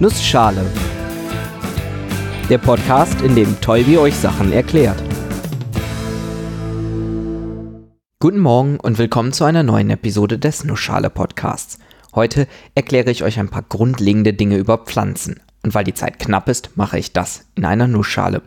Nussschale. Der Podcast, in dem Tolbi euch Sachen erklärt. Guten Morgen und willkommen zu einer neuen Episode des Nussschale Podcasts. Heute erkläre ich euch ein paar grundlegende Dinge über Pflanzen. Und weil die Zeit knapp ist, mache ich das in einer Nussschale.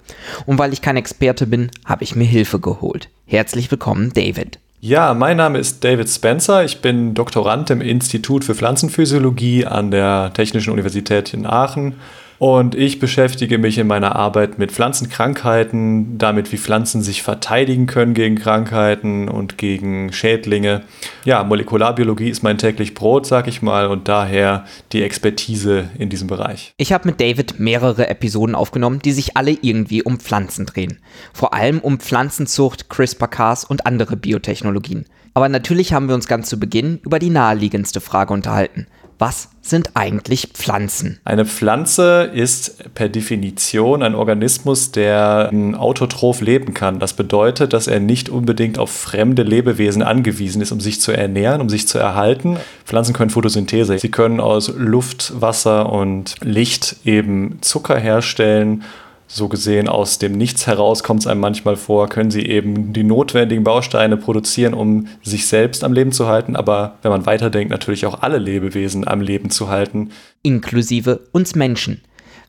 Und weil ich kein Experte bin, habe ich mir Hilfe geholt. Herzlich willkommen, David. Ja, mein Name ist David Spencer. Ich bin Doktorand im Institut für Pflanzenphysiologie an der Technischen Universität in Aachen und ich beschäftige mich in meiner Arbeit mit Pflanzenkrankheiten, damit wie Pflanzen sich verteidigen können gegen Krankheiten und gegen Schädlinge. Ja, Molekularbiologie ist mein täglich Brot, sag ich mal, und daher die Expertise in diesem Bereich. Ich habe mit David mehrere Episoden aufgenommen, die sich alle irgendwie um Pflanzen drehen. Vor allem um Pflanzenzucht, CRISPR-Cas und andere Biotechnologien. Aber natürlich haben wir uns ganz zu Beginn über die naheliegendste Frage unterhalten. Was sind eigentlich Pflanzen? Eine Pflanze ist per Definition ein Organismus, der autotroph leben kann. Das bedeutet, dass er nicht unbedingt auf fremde Lebewesen angewiesen ist, um sich zu ernähren, um sich zu erhalten. Pflanzen können Photosynthese. Sie können aus Luft, Wasser und Licht eben Zucker herstellen so gesehen aus dem Nichts heraus kommt es einem manchmal vor, können sie eben die notwendigen Bausteine produzieren, um sich selbst am Leben zu halten, aber wenn man weiterdenkt, natürlich auch alle Lebewesen am Leben zu halten. Inklusive uns Menschen.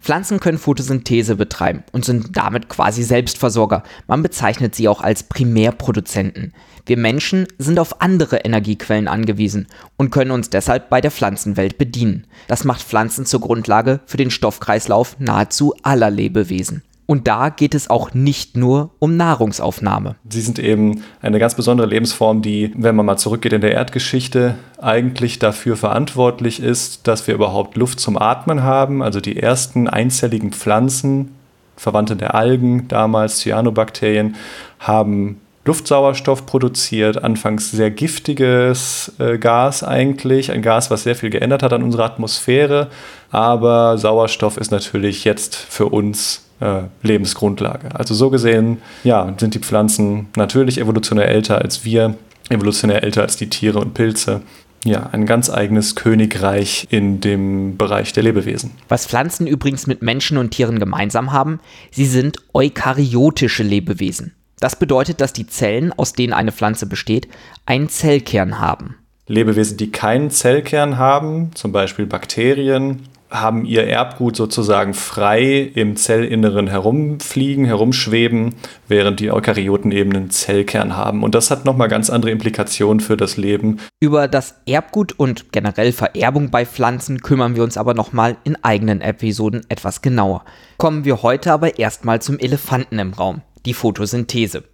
Pflanzen können Photosynthese betreiben und sind damit quasi Selbstversorger. Man bezeichnet sie auch als Primärproduzenten. Wir Menschen sind auf andere Energiequellen angewiesen und können uns deshalb bei der Pflanzenwelt bedienen. Das macht Pflanzen zur Grundlage für den Stoffkreislauf nahezu aller Lebewesen. Und da geht es auch nicht nur um Nahrungsaufnahme. Sie sind eben eine ganz besondere Lebensform, die, wenn man mal zurückgeht in der Erdgeschichte, eigentlich dafür verantwortlich ist, dass wir überhaupt Luft zum Atmen haben. Also die ersten einzelligen Pflanzen, Verwandte der Algen, damals Cyanobakterien, haben Luftsauerstoff produziert, anfangs sehr giftiges äh, Gas eigentlich, ein Gas, was sehr viel geändert hat an unserer Atmosphäre, aber Sauerstoff ist natürlich jetzt für uns äh, Lebensgrundlage. Also so gesehen, ja, sind die Pflanzen natürlich evolutionär älter als wir, evolutionär älter als die Tiere und Pilze. Ja, ein ganz eigenes Königreich in dem Bereich der Lebewesen. Was Pflanzen übrigens mit Menschen und Tieren gemeinsam haben, sie sind eukaryotische Lebewesen. Das bedeutet, dass die Zellen, aus denen eine Pflanze besteht, einen Zellkern haben. Lebewesen, die keinen Zellkern haben, zum Beispiel Bakterien, haben ihr Erbgut sozusagen frei im Zellinneren herumfliegen, herumschweben, während die Eukaryoten eben einen Zellkern haben. Und das hat nochmal ganz andere Implikationen für das Leben. Über das Erbgut und generell Vererbung bei Pflanzen kümmern wir uns aber nochmal in eigenen Episoden etwas genauer. Kommen wir heute aber erstmal zum Elefanten im Raum die Photosynthese.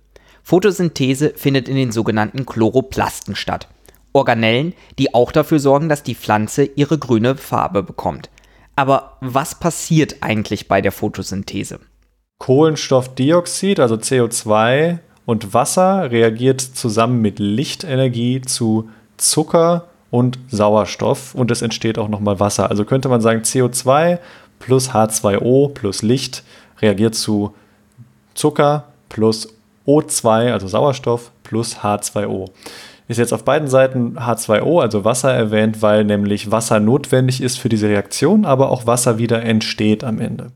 Photosynthese findet in den sogenannten Chloroplasten statt. Organellen, die auch dafür sorgen, dass die Pflanze ihre grüne Farbe bekommt. Aber was passiert eigentlich bei der Photosynthese? Kohlenstoffdioxid, also CO2 und Wasser reagiert zusammen mit Lichtenergie zu Zucker und Sauerstoff und es entsteht auch nochmal Wasser. Also könnte man sagen, CO2 plus H2O plus Licht reagiert zu Zucker plus O2, also Sauerstoff, plus H2O. Ist jetzt auf beiden Seiten H2O, also Wasser, erwähnt, weil nämlich Wasser notwendig ist für diese Reaktion, aber auch Wasser wieder entsteht am Ende.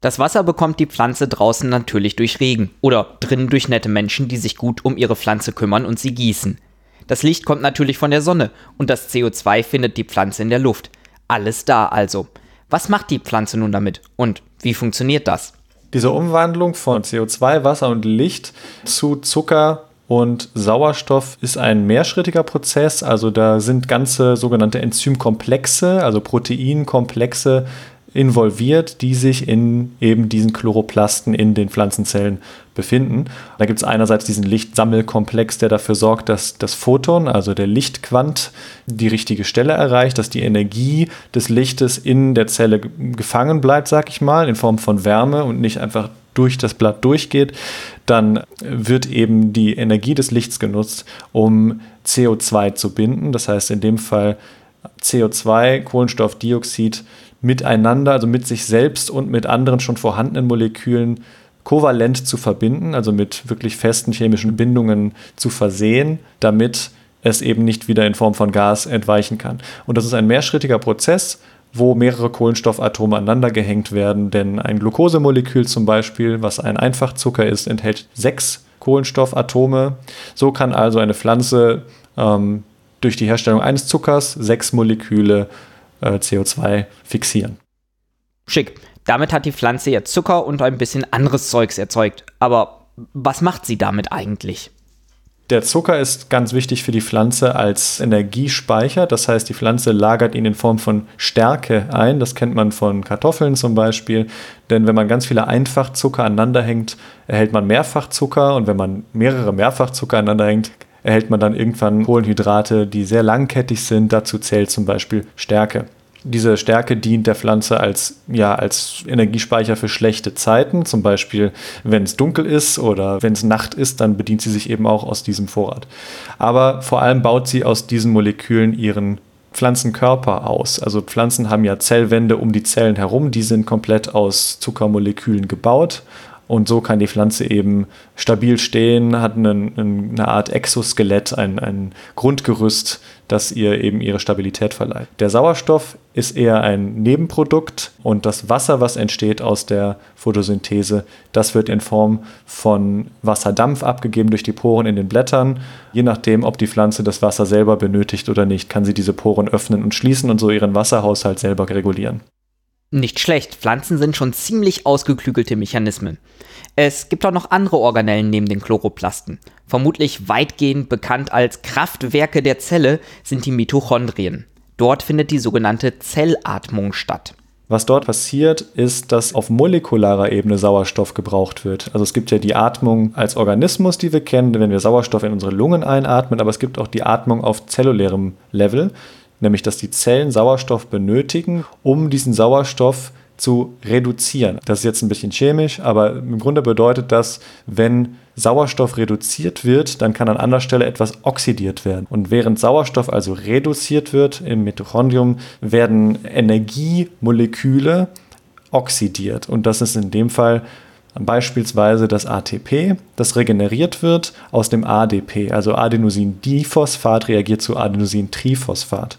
Das Wasser bekommt die Pflanze draußen natürlich durch Regen oder drinnen durch nette Menschen, die sich gut um ihre Pflanze kümmern und sie gießen. Das Licht kommt natürlich von der Sonne und das CO2 findet die Pflanze in der Luft. Alles da also. Was macht die Pflanze nun damit und wie funktioniert das? Diese Umwandlung von CO2, Wasser und Licht zu Zucker und Sauerstoff ist ein mehrschrittiger Prozess. Also da sind ganze sogenannte Enzymkomplexe, also Proteinkomplexe involviert, die sich in eben diesen Chloroplasten in den Pflanzenzellen befinden. Da gibt es einerseits diesen Lichtsammelkomplex, der dafür sorgt, dass das Photon, also der Lichtquant, die richtige Stelle erreicht, dass die Energie des Lichtes in der Zelle gefangen bleibt, sag ich mal, in Form von Wärme und nicht einfach durch das Blatt durchgeht, dann wird eben die Energie des Lichts genutzt, um CO2 zu binden. Das heißt in dem Fall CO2, Kohlenstoffdioxid miteinander, also mit sich selbst und mit anderen schon vorhandenen Molekülen kovalent zu verbinden, also mit wirklich festen chemischen Bindungen zu versehen, damit es eben nicht wieder in Form von Gas entweichen kann. Und das ist ein mehrschrittiger Prozess, wo mehrere Kohlenstoffatome aneinander gehängt werden. Denn ein Glukosemolekül zum Beispiel, was ein Einfachzucker ist, enthält sechs Kohlenstoffatome. So kann also eine Pflanze ähm, durch die Herstellung eines Zuckers sechs Moleküle äh, CO2 fixieren. Schick. Damit hat die Pflanze jetzt Zucker und ein bisschen anderes Zeugs erzeugt. Aber was macht sie damit eigentlich? Der Zucker ist ganz wichtig für die Pflanze als Energiespeicher. Das heißt, die Pflanze lagert ihn in Form von Stärke ein. Das kennt man von Kartoffeln zum Beispiel. Denn wenn man ganz viele Einfachzucker aneinander hängt, erhält man Mehrfachzucker. Und wenn man mehrere Mehrfachzucker aneinander hängt, erhält man dann irgendwann Kohlenhydrate, die sehr langkettig sind. Dazu zählt zum Beispiel Stärke. Diese Stärke dient der Pflanze als, ja, als Energiespeicher für schlechte Zeiten. Zum Beispiel, wenn es dunkel ist oder wenn es Nacht ist, dann bedient sie sich eben auch aus diesem Vorrat. Aber vor allem baut sie aus diesen Molekülen ihren Pflanzenkörper aus. Also Pflanzen haben ja Zellwände um die Zellen herum, die sind komplett aus Zuckermolekülen gebaut und so kann die Pflanze eben stabil stehen, hat eine, eine Art Exoskelett, ein, ein Grundgerüst, das ihr eben ihre Stabilität verleiht. Der Sauerstoff ist eher ein Nebenprodukt und das Wasser, was entsteht aus der Photosynthese, das wird in Form von Wasserdampf abgegeben durch die Poren in den Blättern. Je nachdem, ob die Pflanze das Wasser selber benötigt oder nicht, kann sie diese Poren öffnen und schließen und so ihren Wasserhaushalt selber regulieren. Nicht schlecht, Pflanzen sind schon ziemlich ausgeklügelte Mechanismen. Es gibt auch noch andere Organellen neben den Chloroplasten. Vermutlich weitgehend bekannt als Kraftwerke der Zelle sind die Mitochondrien. Dort findet die sogenannte Zellatmung statt. Was dort passiert, ist, dass auf molekularer Ebene Sauerstoff gebraucht wird. Also es gibt ja die Atmung als Organismus, die wir kennen, wenn wir Sauerstoff in unsere Lungen einatmen, aber es gibt auch die Atmung auf zellulärem Level nämlich dass die Zellen Sauerstoff benötigen, um diesen Sauerstoff zu reduzieren. Das ist jetzt ein bisschen chemisch, aber im Grunde bedeutet das, wenn Sauerstoff reduziert wird, dann kann an anderer Stelle etwas oxidiert werden. Und während Sauerstoff also reduziert wird im Mitochondrium, werden Energiemoleküle oxidiert. Und das ist in dem Fall beispielsweise das ATP, das regeneriert wird aus dem ADP, also Adenosin-Diphosphat reagiert zu Adenosin-Triphosphat.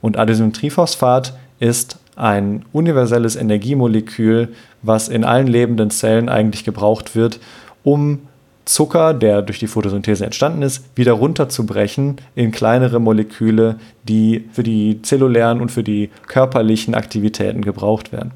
Und Adenosin-Triphosphat ist ein universelles Energiemolekül, was in allen lebenden Zellen eigentlich gebraucht wird, um Zucker, der durch die Photosynthese entstanden ist, wieder runterzubrechen in kleinere Moleküle, die für die zellulären und für die körperlichen Aktivitäten gebraucht werden.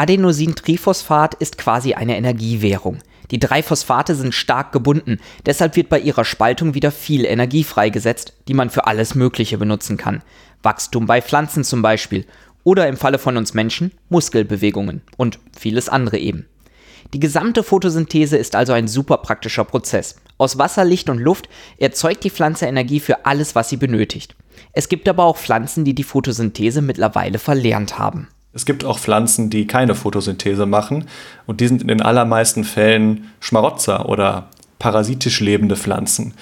Adenosintriphosphat ist quasi eine Energiewährung. Die drei Phosphate sind stark gebunden, deshalb wird bei ihrer Spaltung wieder viel Energie freigesetzt, die man für alles Mögliche benutzen kann. Wachstum bei Pflanzen zum Beispiel oder im Falle von uns Menschen Muskelbewegungen und vieles andere eben. Die gesamte Photosynthese ist also ein super praktischer Prozess. Aus Wasser, Licht und Luft erzeugt die Pflanze Energie für alles, was sie benötigt. Es gibt aber auch Pflanzen, die die Photosynthese mittlerweile verlernt haben. Es gibt auch Pflanzen, die keine Photosynthese machen und die sind in den allermeisten Fällen Schmarotzer oder parasitisch lebende Pflanzen.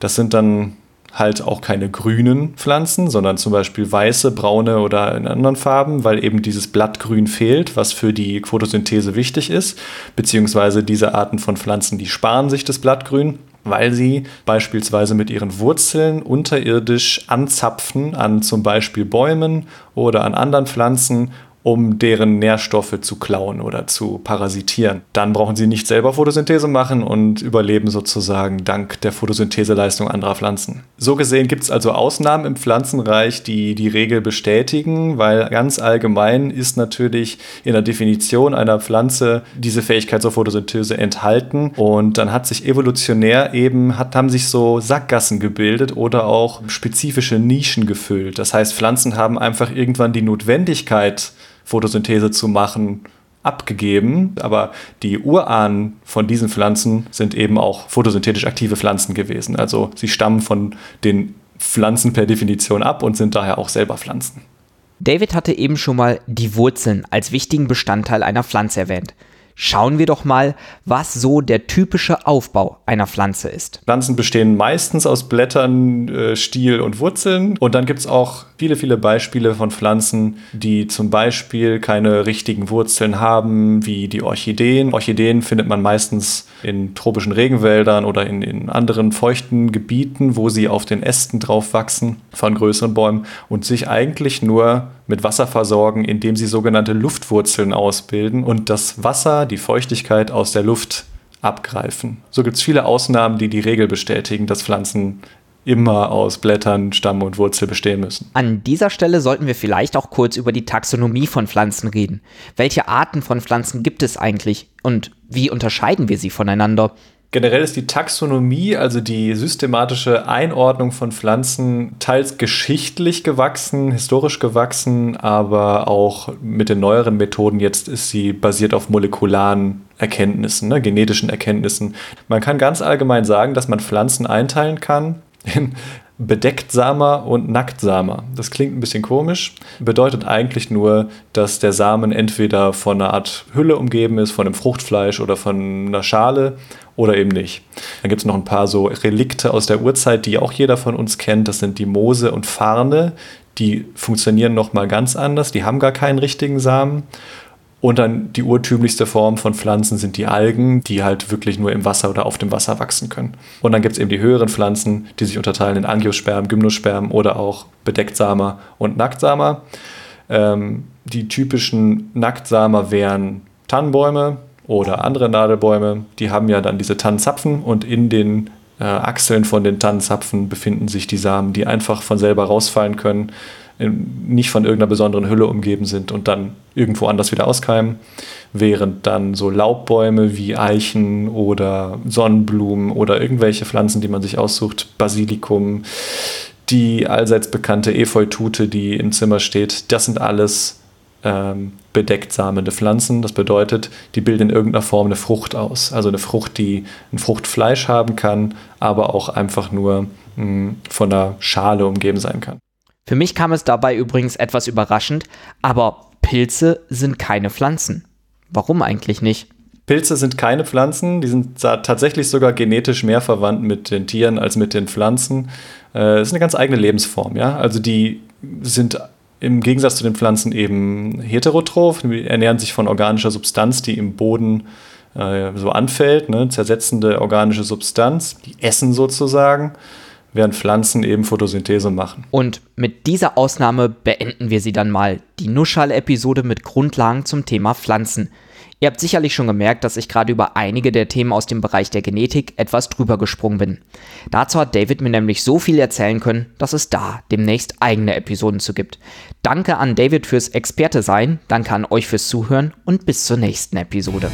Das sind dann halt auch keine grünen Pflanzen, sondern zum Beispiel weiße, braune oder in anderen Farben, weil eben dieses Blattgrün fehlt, was für die Photosynthese wichtig ist, beziehungsweise diese Arten von Pflanzen, die sparen sich das Blattgrün weil sie beispielsweise mit ihren Wurzeln unterirdisch anzapfen an zum Beispiel Bäumen oder an anderen Pflanzen um deren Nährstoffe zu klauen oder zu parasitieren. Dann brauchen sie nicht selber Photosynthese machen und überleben sozusagen dank der Photosyntheseleistung anderer Pflanzen. So gesehen gibt es also Ausnahmen im Pflanzenreich, die die Regel bestätigen, weil ganz allgemein ist natürlich in der Definition einer Pflanze diese Fähigkeit zur Photosynthese enthalten und dann hat sich evolutionär eben, hat, haben sich so Sackgassen gebildet oder auch spezifische Nischen gefüllt. Das heißt, Pflanzen haben einfach irgendwann die Notwendigkeit, Photosynthese zu machen, abgegeben. Aber die Urahnen von diesen Pflanzen sind eben auch photosynthetisch aktive Pflanzen gewesen. Also sie stammen von den Pflanzen per Definition ab und sind daher auch selber Pflanzen. David hatte eben schon mal die Wurzeln als wichtigen Bestandteil einer Pflanze erwähnt. Schauen wir doch mal, was so der typische Aufbau einer Pflanze ist. Pflanzen bestehen meistens aus Blättern, äh, Stiel und Wurzeln. Und dann gibt es auch viele, viele Beispiele von Pflanzen, die zum Beispiel keine richtigen Wurzeln haben, wie die Orchideen. Orchideen findet man meistens in tropischen Regenwäldern oder in, in anderen feuchten Gebieten, wo sie auf den Ästen drauf wachsen von größeren Bäumen und sich eigentlich nur mit Wasser versorgen, indem sie sogenannte Luftwurzeln ausbilden und das Wasser, die Feuchtigkeit aus der Luft abgreifen. So gibt es viele Ausnahmen, die die Regel bestätigen, dass Pflanzen immer aus Blättern, Stamm und Wurzel bestehen müssen. An dieser Stelle sollten wir vielleicht auch kurz über die Taxonomie von Pflanzen reden. Welche Arten von Pflanzen gibt es eigentlich und wie unterscheiden wir sie voneinander? Generell ist die Taxonomie, also die systematische Einordnung von Pflanzen, teils geschichtlich gewachsen, historisch gewachsen, aber auch mit den neueren Methoden jetzt ist sie basiert auf molekularen Erkenntnissen, ne, genetischen Erkenntnissen. Man kann ganz allgemein sagen, dass man Pflanzen einteilen kann in Bedecktsamer und Nacktsamer. Das klingt ein bisschen komisch, bedeutet eigentlich nur, dass der Samen entweder von einer Art Hülle umgeben ist, von einem Fruchtfleisch oder von einer Schale oder eben nicht. Dann gibt es noch ein paar so Relikte aus der Urzeit, die auch jeder von uns kennt. Das sind die Moose und Farne. Die funktionieren nochmal ganz anders. Die haben gar keinen richtigen Samen. Und dann die urtümlichste Form von Pflanzen sind die Algen, die halt wirklich nur im Wasser oder auf dem Wasser wachsen können. Und dann gibt es eben die höheren Pflanzen, die sich unterteilen in Angiosperm, Gymnosperm oder auch Bedecktsamer und Nacktsamer. Ähm, die typischen Nacktsamer wären Tannenbäume oder andere Nadelbäume. Die haben ja dann diese Tannenzapfen und in den äh, Achseln von den Tannenzapfen befinden sich die Samen, die einfach von selber rausfallen können nicht von irgendeiner besonderen Hülle umgeben sind und dann irgendwo anders wieder auskeimen, während dann so Laubbäume wie Eichen oder Sonnenblumen oder irgendwelche Pflanzen, die man sich aussucht, Basilikum, die allseits bekannte Efeutute, die im Zimmer steht, das sind alles ähm, bedeckt samende Pflanzen. Das bedeutet, die bilden in irgendeiner Form eine Frucht aus. Also eine Frucht, die ein Fruchtfleisch haben kann, aber auch einfach nur mh, hm, von einer Schale umgeben sein kann. Für mich kam es dabei übrigens etwas überraschend, aber Pilze sind keine Pflanzen. Warum eigentlich nicht? Pilze sind keine Pflanzen, die sind tatsächlich sogar genetisch mehr verwandt mit den Tieren als mit den Pflanzen. Äh, es ist eine ganz eigene Lebensform, ja. Also die sind im Gegensatz zu den Pflanzen eben heterotroph, die ernähren sich von organischer Substanz, die im Boden äh, so anfällt, ne? zersetzende organische Substanz, die essen sozusagen während Pflanzen eben Photosynthese machen. Und mit dieser Ausnahme beenden wir sie dann mal, die Nuschall-Episode mit Grundlagen zum Thema Pflanzen. Ihr habt sicherlich schon gemerkt, dass ich gerade über einige der Themen aus dem Bereich der Genetik etwas drüber gesprungen bin. Dazu hat David mir nämlich so viel erzählen können, dass es da demnächst eigene Episoden zu gibt. Danke an David fürs Experte sein, danke an euch fürs Zuhören und bis zur nächsten Episode.